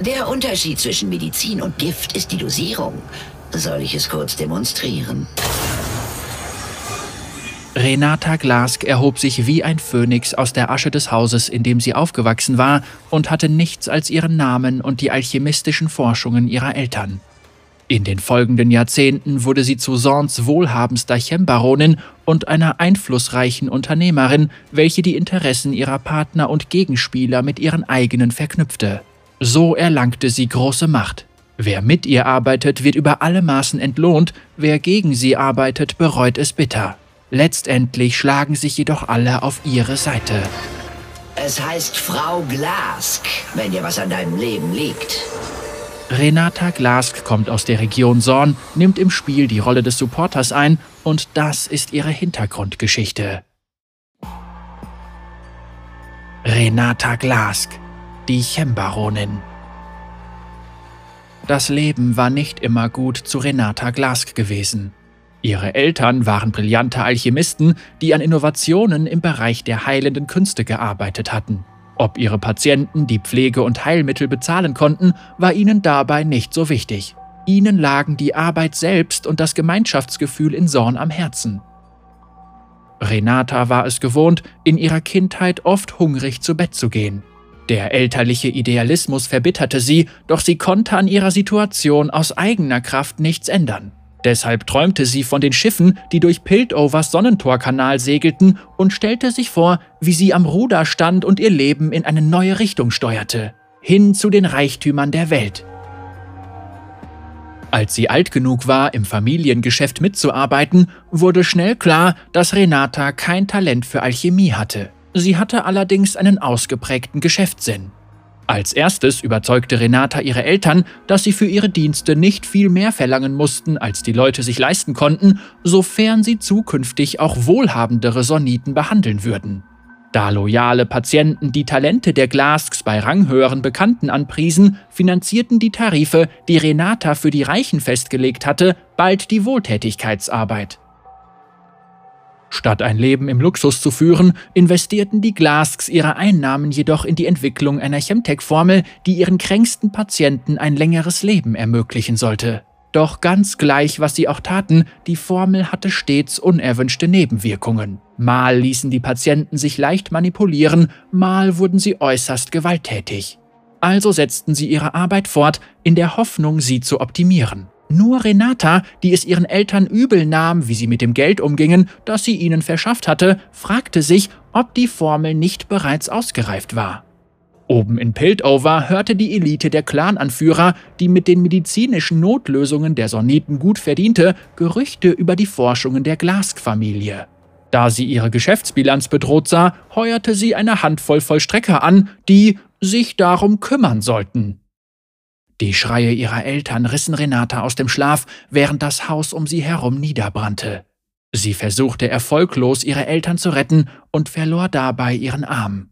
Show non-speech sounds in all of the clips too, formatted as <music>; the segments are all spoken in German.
Der Unterschied zwischen Medizin und Gift ist die Dosierung. Soll ich es kurz demonstrieren? Renata Glask erhob sich wie ein Phönix aus der Asche des Hauses, in dem sie aufgewachsen war, und hatte nichts als ihren Namen und die alchemistischen Forschungen ihrer Eltern. In den folgenden Jahrzehnten wurde sie zu Sorns wohlhabendster Chembaronin und einer einflussreichen Unternehmerin, welche die Interessen ihrer Partner und Gegenspieler mit ihren eigenen verknüpfte. So erlangte sie große Macht. Wer mit ihr arbeitet, wird über alle Maßen entlohnt, wer gegen sie arbeitet, bereut es bitter. Letztendlich schlagen sich jedoch alle auf ihre Seite. Es heißt Frau Glask, wenn dir was an deinem Leben liegt. Renata Glask kommt aus der Region Sorn, nimmt im Spiel die Rolle des Supporters ein und das ist ihre Hintergrundgeschichte. Renata Glask, die Chembaronin. Das Leben war nicht immer gut zu Renata Glask gewesen. Ihre Eltern waren brillante Alchemisten, die an Innovationen im Bereich der heilenden Künste gearbeitet hatten. Ob ihre Patienten die Pflege und Heilmittel bezahlen konnten, war ihnen dabei nicht so wichtig. Ihnen lagen die Arbeit selbst und das Gemeinschaftsgefühl in Sorn am Herzen. Renata war es gewohnt, in ihrer Kindheit oft hungrig zu Bett zu gehen. Der elterliche Idealismus verbitterte sie, doch sie konnte an ihrer Situation aus eigener Kraft nichts ändern. Deshalb träumte sie von den Schiffen, die durch Piltovers Sonnentorkanal segelten und stellte sich vor, wie sie am Ruder stand und ihr Leben in eine neue Richtung steuerte, hin zu den Reichtümern der Welt. Als sie alt genug war, im Familiengeschäft mitzuarbeiten, wurde schnell klar, dass Renata kein Talent für Alchemie hatte. Sie hatte allerdings einen ausgeprägten Geschäftssinn. Als erstes überzeugte Renata ihre Eltern, dass sie für ihre Dienste nicht viel mehr verlangen mussten, als die Leute sich leisten konnten, sofern sie zukünftig auch wohlhabendere Soniten behandeln würden. Da loyale Patienten die Talente der Glasks bei ranghöheren Bekannten anpriesen, finanzierten die Tarife, die Renata für die Reichen festgelegt hatte, bald die Wohltätigkeitsarbeit. Statt ein Leben im Luxus zu führen, investierten die Glasks ihre Einnahmen jedoch in die Entwicklung einer Chemtech-Formel, die ihren kränksten Patienten ein längeres Leben ermöglichen sollte. Doch ganz gleich, was sie auch taten, die Formel hatte stets unerwünschte Nebenwirkungen. Mal ließen die Patienten sich leicht manipulieren, mal wurden sie äußerst gewalttätig. Also setzten sie ihre Arbeit fort, in der Hoffnung, sie zu optimieren. Nur Renata, die es ihren Eltern übel nahm, wie sie mit dem Geld umgingen, das sie ihnen verschafft hatte, fragte sich, ob die Formel nicht bereits ausgereift war. Oben in Piltover hörte die Elite der Clananführer, die mit den medizinischen Notlösungen der Soniten gut verdiente, Gerüchte über die Forschungen der Glask-Familie. Da sie ihre Geschäftsbilanz bedroht sah, heuerte sie eine Handvoll Vollstrecker an, die sich darum kümmern sollten. Die Schreie ihrer Eltern rissen Renata aus dem Schlaf, während das Haus um sie herum niederbrannte. Sie versuchte erfolglos, ihre Eltern zu retten und verlor dabei ihren Arm.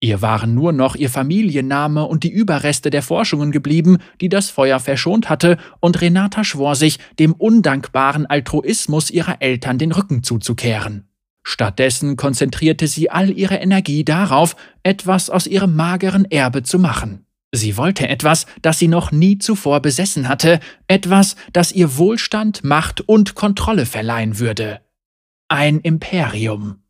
Ihr waren nur noch ihr Familienname und die Überreste der Forschungen geblieben, die das Feuer verschont hatte, und Renata schwor sich, dem undankbaren Altruismus ihrer Eltern den Rücken zuzukehren. Stattdessen konzentrierte sie all ihre Energie darauf, etwas aus ihrem mageren Erbe zu machen. Sie wollte etwas, das sie noch nie zuvor besessen hatte, etwas, das ihr Wohlstand, Macht und Kontrolle verleihen würde. Ein Imperium.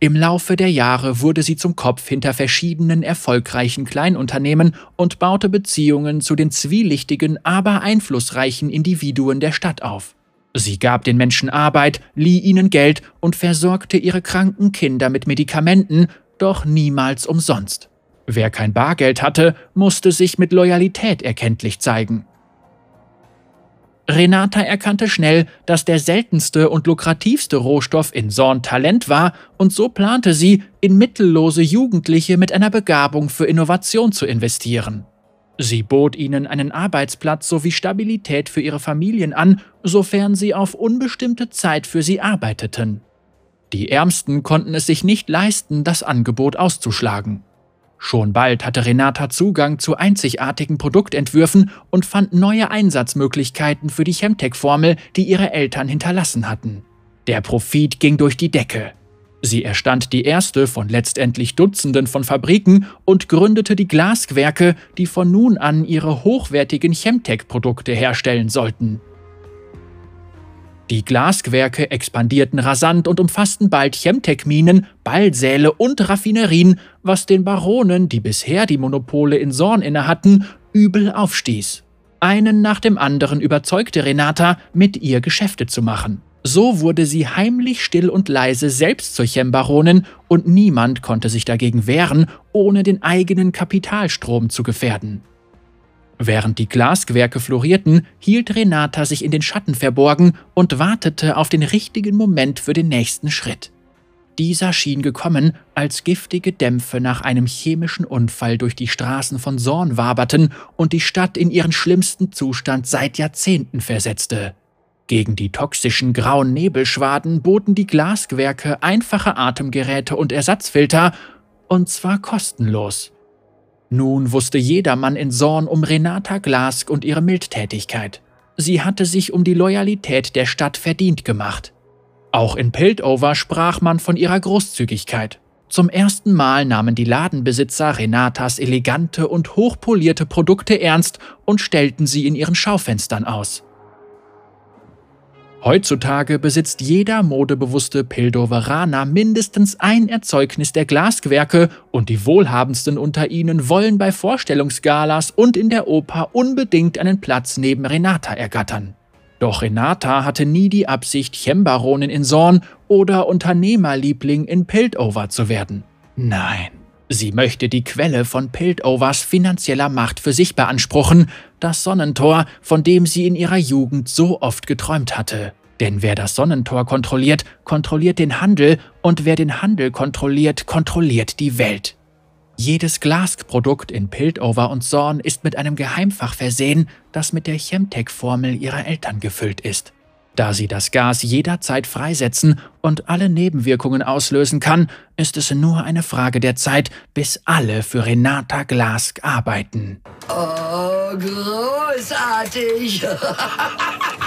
Im Laufe der Jahre wurde sie zum Kopf hinter verschiedenen erfolgreichen Kleinunternehmen und baute Beziehungen zu den zwielichtigen, aber einflussreichen Individuen der Stadt auf. Sie gab den Menschen Arbeit, lieh ihnen Geld und versorgte ihre kranken Kinder mit Medikamenten, doch niemals umsonst. Wer kein Bargeld hatte, musste sich mit Loyalität erkenntlich zeigen. Renata erkannte schnell, dass der seltenste und lukrativste Rohstoff in Sorn Talent war, und so plante sie, in mittellose Jugendliche mit einer Begabung für Innovation zu investieren. Sie bot ihnen einen Arbeitsplatz sowie Stabilität für ihre Familien an, sofern sie auf unbestimmte Zeit für sie arbeiteten. Die Ärmsten konnten es sich nicht leisten, das Angebot auszuschlagen. Schon bald hatte Renata Zugang zu einzigartigen Produktentwürfen und fand neue Einsatzmöglichkeiten für die Chemtech-Formel, die ihre Eltern hinterlassen hatten. Der Profit ging durch die Decke. Sie erstand die erste von letztendlich Dutzenden von Fabriken und gründete die Glaswerke, die von nun an ihre hochwertigen Chemtech-Produkte herstellen sollten. Die Glasgewerke expandierten rasant und umfassten bald Chemtech-Minen, Ballsäle und Raffinerien, was den Baronen, die bisher die Monopole in Sorn innehatten, übel aufstieß. Einen nach dem anderen überzeugte Renata, mit ihr Geschäfte zu machen. So wurde sie heimlich still und leise selbst zur Chembaronin und niemand konnte sich dagegen wehren, ohne den eigenen Kapitalstrom zu gefährden. Während die Glasgewerke florierten, hielt Renata sich in den Schatten verborgen und wartete auf den richtigen Moment für den nächsten Schritt. Dieser schien gekommen, als giftige Dämpfe nach einem chemischen Unfall durch die Straßen von Sorn waberten und die Stadt in ihren schlimmsten Zustand seit Jahrzehnten versetzte. Gegen die toxischen grauen Nebelschwaden boten die Glasgewerke einfache Atemgeräte und Ersatzfilter, und zwar kostenlos. Nun wusste jedermann in Sorn um Renata Glask und ihre Mildtätigkeit. Sie hatte sich um die Loyalität der Stadt verdient gemacht. Auch in Piltover sprach man von ihrer Großzügigkeit. Zum ersten Mal nahmen die Ladenbesitzer Renatas elegante und hochpolierte Produkte ernst und stellten sie in ihren Schaufenstern aus. Heutzutage besitzt jeder modebewusste Pildoveraner mindestens ein Erzeugnis der Glasgewerke und die Wohlhabendsten unter ihnen wollen bei Vorstellungsgalas und in der Oper unbedingt einen Platz neben Renata ergattern. Doch Renata hatte nie die Absicht, Chembaronin in Sorn oder Unternehmerliebling in Piltover zu werden. Nein, sie möchte die Quelle von Piltovers finanzieller Macht für sich beanspruchen, das Sonnentor, von dem sie in ihrer Jugend so oft geträumt hatte. Denn wer das Sonnentor kontrolliert, kontrolliert den Handel, und wer den Handel kontrolliert, kontrolliert die Welt. Jedes Glasprodukt in Piltover und Sorn ist mit einem Geheimfach versehen, das mit der Chemtech-Formel ihrer Eltern gefüllt ist. Da sie das Gas jederzeit freisetzen und alle Nebenwirkungen auslösen kann, ist es nur eine Frage der Zeit, bis alle für Renata Glask arbeiten. Oh, großartig! <laughs>